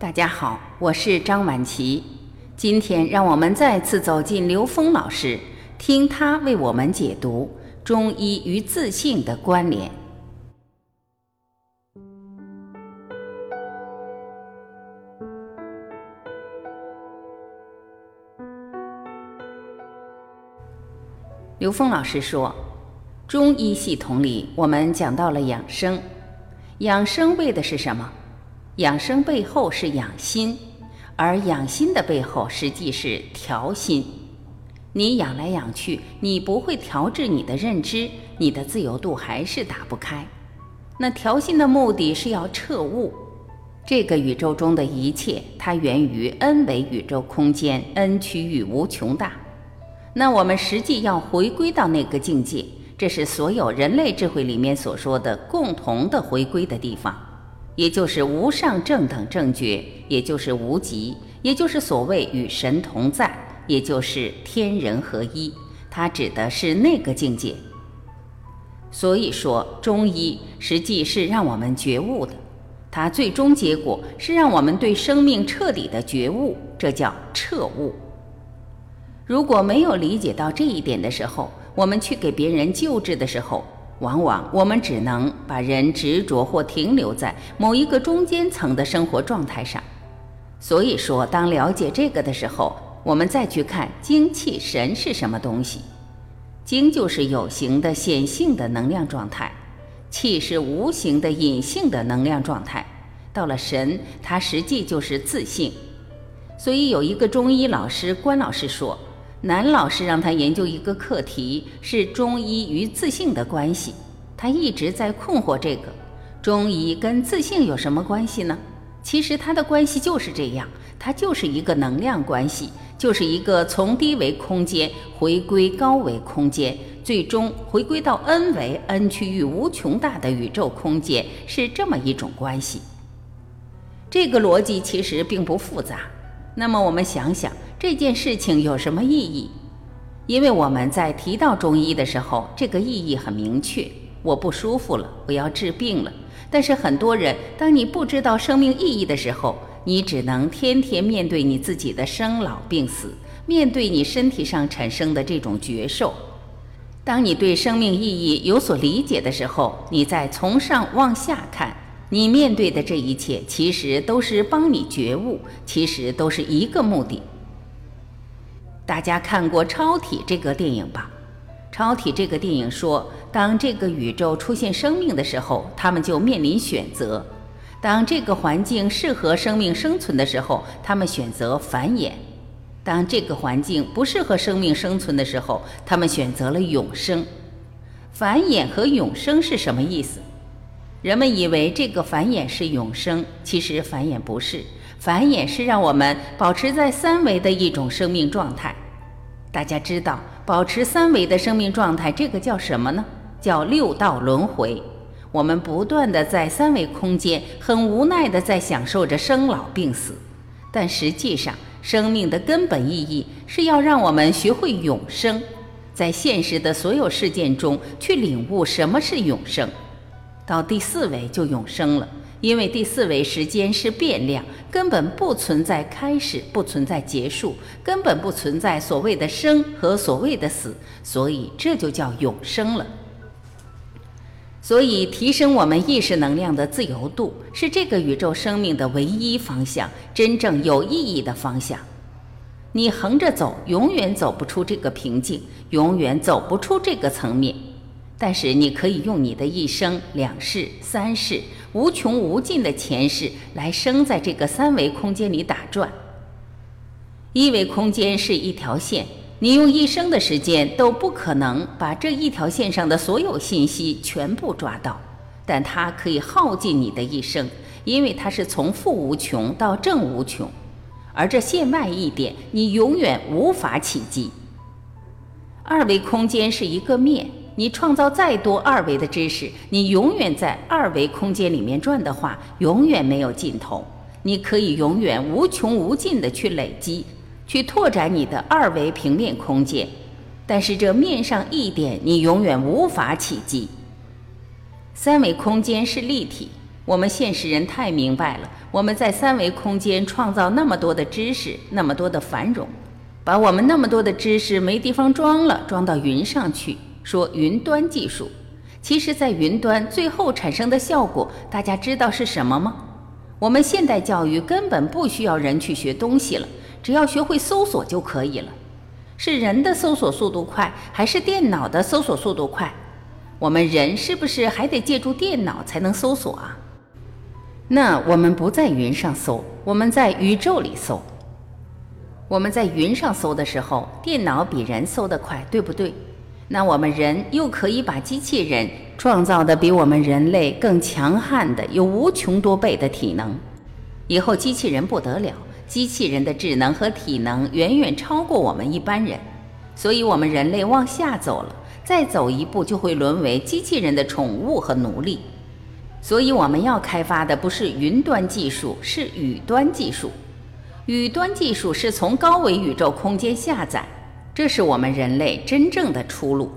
大家好，我是张晚琪。今天让我们再次走进刘峰老师，听他为我们解读中医与自信的关联。刘峰老师说，中医系统里我们讲到了养生，养生为的是什么？养生背后是养心，而养心的背后实际是调心。你养来养去，你不会调制你的认知，你的自由度还是打不开。那调心的目的是要彻悟，这个宇宙中的一切，它源于 n 维宇宙空间，n 区域无穷大。那我们实际要回归到那个境界，这是所有人类智慧里面所说的共同的回归的地方。也就是无上正等正觉，也就是无极，也就是所谓与神同在，也就是天人合一。它指的是那个境界。所以说，中医实际是让我们觉悟的，它最终结果是让我们对生命彻底的觉悟，这叫彻悟。如果没有理解到这一点的时候，我们去给别人救治的时候，往往我们只能把人执着或停留在某一个中间层的生活状态上。所以说，当了解这个的时候，我们再去看精气神是什么东西。精就是有形的显性的能量状态，气是无形的隐性的能量状态。到了神，它实际就是自信。所以有一个中医老师关老师说。男老师让他研究一个课题，是中医与自信的关系。他一直在困惑这个，中医跟自信有什么关系呢？其实它的关系就是这样，它就是一个能量关系，就是一个从低维空间回归高维空间，最终回归到 n 维 n 区域无穷大的宇宙空间，是这么一种关系。这个逻辑其实并不复杂。那么我们想想。这件事情有什么意义？因为我们在提到中医的时候，这个意义很明确。我不舒服了，我要治病了。但是很多人，当你不知道生命意义的时候，你只能天天面对你自己的生老病死，面对你身体上产生的这种绝受。当你对生命意义有所理解的时候，你再从上往下看，你面对的这一切，其实都是帮你觉悟，其实都是一个目的。大家看过《超体》这个电影吧？《超体》这个电影说，当这个宇宙出现生命的时候，他们就面临选择；当这个环境适合生命生存的时候，他们选择繁衍；当这个环境不适合生命生存的时候，他们选择了永生。繁衍和永生是什么意思？人们以为这个繁衍是永生，其实繁衍不是。繁衍是让我们保持在三维的一种生命状态。大家知道，保持三维的生命状态，这个叫什么呢？叫六道轮回。我们不断的在三维空间，很无奈的在享受着生老病死。但实际上，生命的根本意义是要让我们学会永生，在现实的所有事件中去领悟什么是永生。到第四维就永生了。因为第四维时间是变量，根本不存在开始，不存在结束，根本不存在所谓的生和所谓的死，所以这就叫永生了。所以，提升我们意识能量的自由度，是这个宇宙生命的唯一方向，真正有意义的方向。你横着走，永远走不出这个瓶颈，永远走不出这个层面。但是，你可以用你的一生、两世、三世。无穷无尽的前世来生在这个三维空间里打转。一维空间是一条线，你用一生的时间都不可能把这一条线上的所有信息全部抓到，但它可以耗尽你的一生，因为它是从负无穷到正无穷，而这线外一点，你永远无法企及。二维空间是一个面。你创造再多二维的知识，你永远在二维空间里面转的话，永远没有尽头。你可以永远无穷无尽的去累积，去拓展你的二维平面空间，但是这面上一点，你永远无法企及。三维空间是立体，我们现实人太明白了，我们在三维空间创造那么多的知识，那么多的繁荣，把我们那么多的知识没地方装了，装到云上去，说云端技术。其实，在云端最后产生的效果，大家知道是什么吗？我们现代教育根本不需要人去学东西了，只要学会搜索就可以了。是人的搜索速度快，还是电脑的搜索速度快？我们人是不是还得借助电脑才能搜索啊？那我们不在云上搜，我们在宇宙里搜。我们在云上搜的时候，电脑比人搜得快，对不对？那我们人又可以把机器人创造的比我们人类更强悍的，有无穷多倍的体能。以后机器人不得了，机器人的智能和体能远远超过我们一般人，所以我们人类往下走了，再走一步就会沦为机器人的宠物和奴隶。所以我们要开发的不是云端技术，是宇端技术。宇端技术是从高维宇宙空间下载，这是我们人类真正的出路。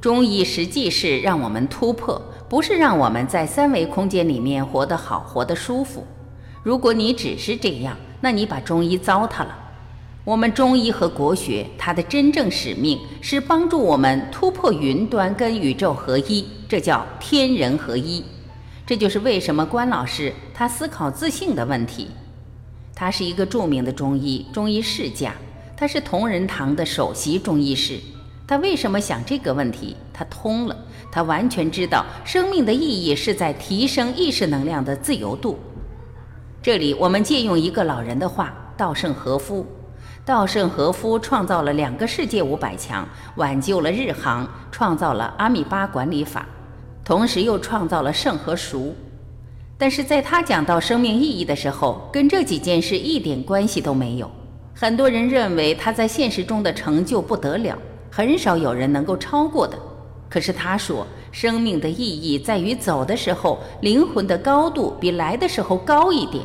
中医实际是让我们突破，不是让我们在三维空间里面活得好、活得舒服。如果你只是这样，那你把中医糟蹋了。我们中医和国学，它的真正使命是帮助我们突破云端跟宇宙合一，这叫天人合一。这就是为什么关老师他思考自信的问题。他是一个著名的中医，中医世家，他是同仁堂的首席中医师。他为什么想这个问题？他通了，他完全知道生命的意义是在提升意识能量的自由度。这里我们借用一个老人的话：稻盛和夫。稻盛和夫创造了两个世界五百强，挽救了日航，创造了阿米巴管理法，同时又创造了盛和熟。但是在他讲到生命意义的时候，跟这几件事一点关系都没有。很多人认为他在现实中的成就不得了，很少有人能够超过的。可是他说，生命的意义在于走的时候，灵魂的高度比来的时候高一点，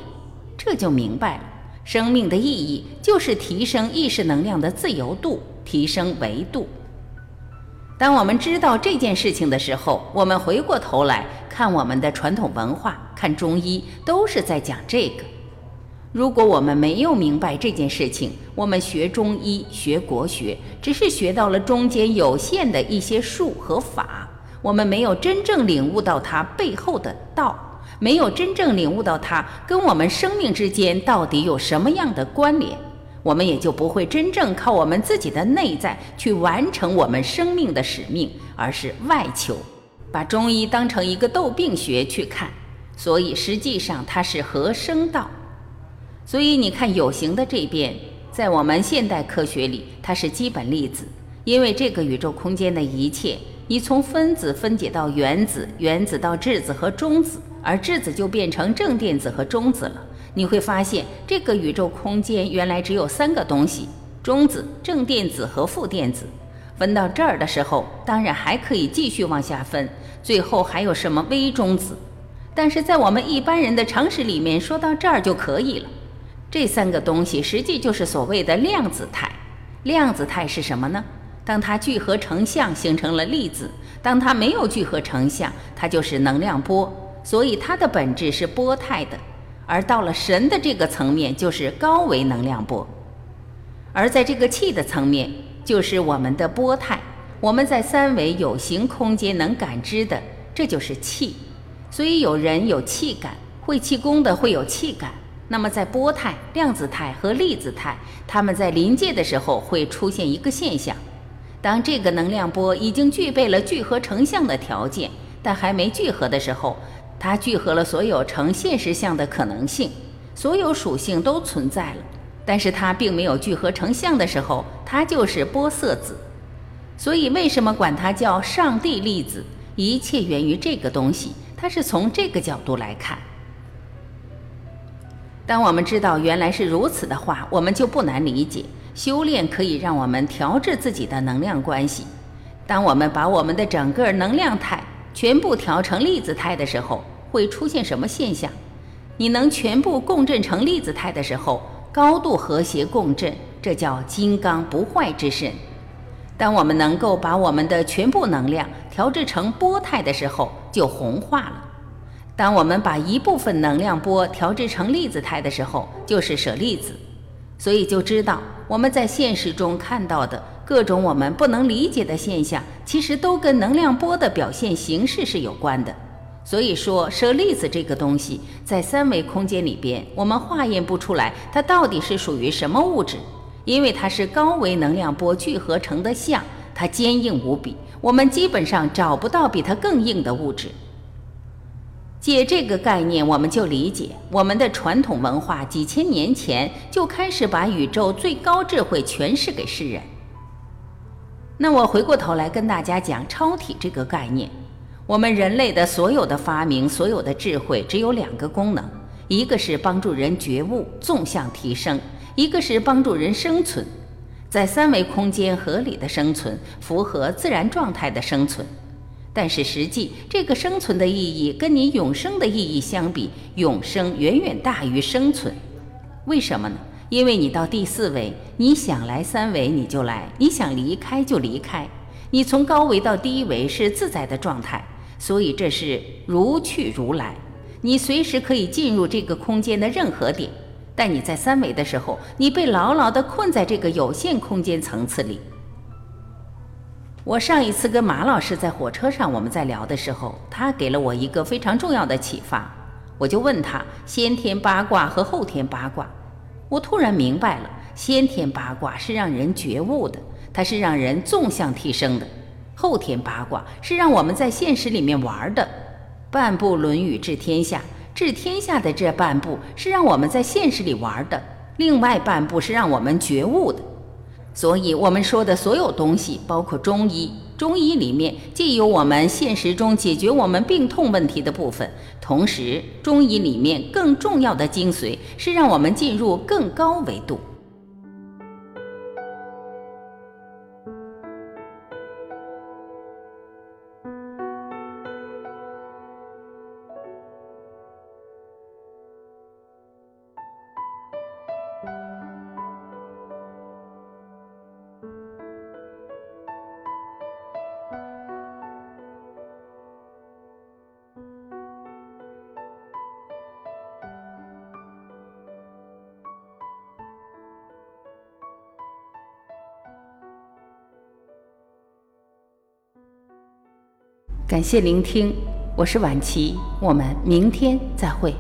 这就明白了。生命的意义就是提升意识能量的自由度，提升维度。当我们知道这件事情的时候，我们回过头来看我们的传统文化，看中医，都是在讲这个。如果我们没有明白这件事情，我们学中医、学国学，只是学到了中间有限的一些术和法，我们没有真正领悟到它背后的道。没有真正领悟到它跟我们生命之间到底有什么样的关联，我们也就不会真正靠我们自己的内在去完成我们生命的使命，而是外求，把中医当成一个斗病学去看。所以实际上它是合生道。所以你看有形的这边，在我们现代科学里，它是基本粒子，因为这个宇宙空间的一切，你从分子分解到原子，原子到质子和中子。而质子就变成正电子和中子了。你会发现，这个宇宙空间原来只有三个东西：中子、正电子和负电子。分到这儿的时候，当然还可以继续往下分，最后还有什么微中子？但是在我们一般人的常识里面，说到这儿就可以了。这三个东西实际就是所谓的量子态。量子态是什么呢？当它聚合成像，形成了粒子；当它没有聚合成像，它就是能量波。所以它的本质是波态的，而到了神的这个层面，就是高维能量波；而在这个气的层面，就是我们的波态。我们在三维有形空间能感知的，这就是气。所以有人有气感，会气功的会有气感。那么在波态、量子态和粒子态，它们在临界的时候会出现一个现象：当这个能量波已经具备了聚合成像的条件，但还没聚合的时候。它聚合了所有成现实像的可能性，所有属性都存在了，但是它并没有聚合成像的时候，它就是波色子。所以为什么管它叫上帝粒子？一切源于这个东西，它是从这个角度来看。当我们知道原来是如此的话，我们就不难理解，修炼可以让我们调制自己的能量关系。当我们把我们的整个能量态。全部调成粒子态的时候，会出现什么现象？你能全部共振成粒子态的时候，高度和谐共振，这叫金刚不坏之身。当我们能够把我们的全部能量调制成波态的时候，就红化了。当我们把一部分能量波调制成粒子态的时候，就是舍利子。所以就知道我们在现实中看到的各种我们不能理解的现象，其实都跟能量波的表现形式是有关的。所以说，舍利子这个东西在三维空间里边，我们化验不出来它到底是属于什么物质，因为它是高维能量波聚合成的像，它坚硬无比，我们基本上找不到比它更硬的物质。借这个概念，我们就理解我们的传统文化几千年前就开始把宇宙最高智慧诠释给世人。那我回过头来跟大家讲超体这个概念。我们人类的所有的发明，所有的智慧，只有两个功能：一个是帮助人觉悟、纵向提升；一个是帮助人生存，在三维空间合理的生存，符合自然状态的生存。但是实际，这个生存的意义跟你永生的意义相比，永生远远大于生存。为什么呢？因为你到第四维，你想来三维你就来，你想离开就离开。你从高维到低维是自在的状态。所以这是如去如来，你随时可以进入这个空间的任何点。但你在三维的时候，你被牢牢地困在这个有限空间层次里。我上一次跟马老师在火车上，我们在聊的时候，他给了我一个非常重要的启发。我就问他：先天八卦和后天八卦。我突然明白了，先天八卦是让人觉悟的，它是让人纵向提升的。后天八卦是让我们在现实里面玩的，半部《论语》治天下，治天下的这半部是让我们在现实里玩的，另外半部是让我们觉悟的。所以，我们说的所有东西，包括中医，中医里面既有我们现实中解决我们病痛问题的部分，同时，中医里面更重要的精髓是让我们进入更高维度。感谢聆听，我是晚琪，我们明天再会。